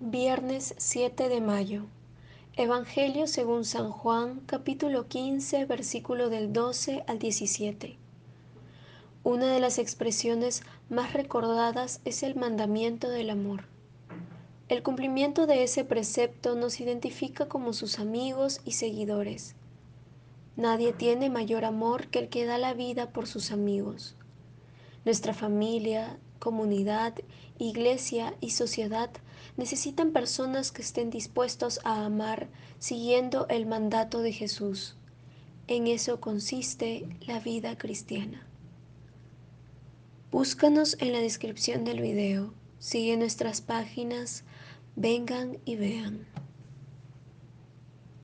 viernes 7 de mayo. Evangelio según San Juan, capítulo 15, versículo del 12 al 17. Una de las expresiones más recordadas es el mandamiento del amor. El cumplimiento de ese precepto nos identifica como sus amigos y seguidores. Nadie tiene mayor amor que el que da la vida por sus amigos. Nuestra familia, comunidad, iglesia y sociedad necesitan personas que estén dispuestos a amar siguiendo el mandato de Jesús. En eso consiste la vida cristiana. Búscanos en la descripción del video. Sigue nuestras páginas. Vengan y vean.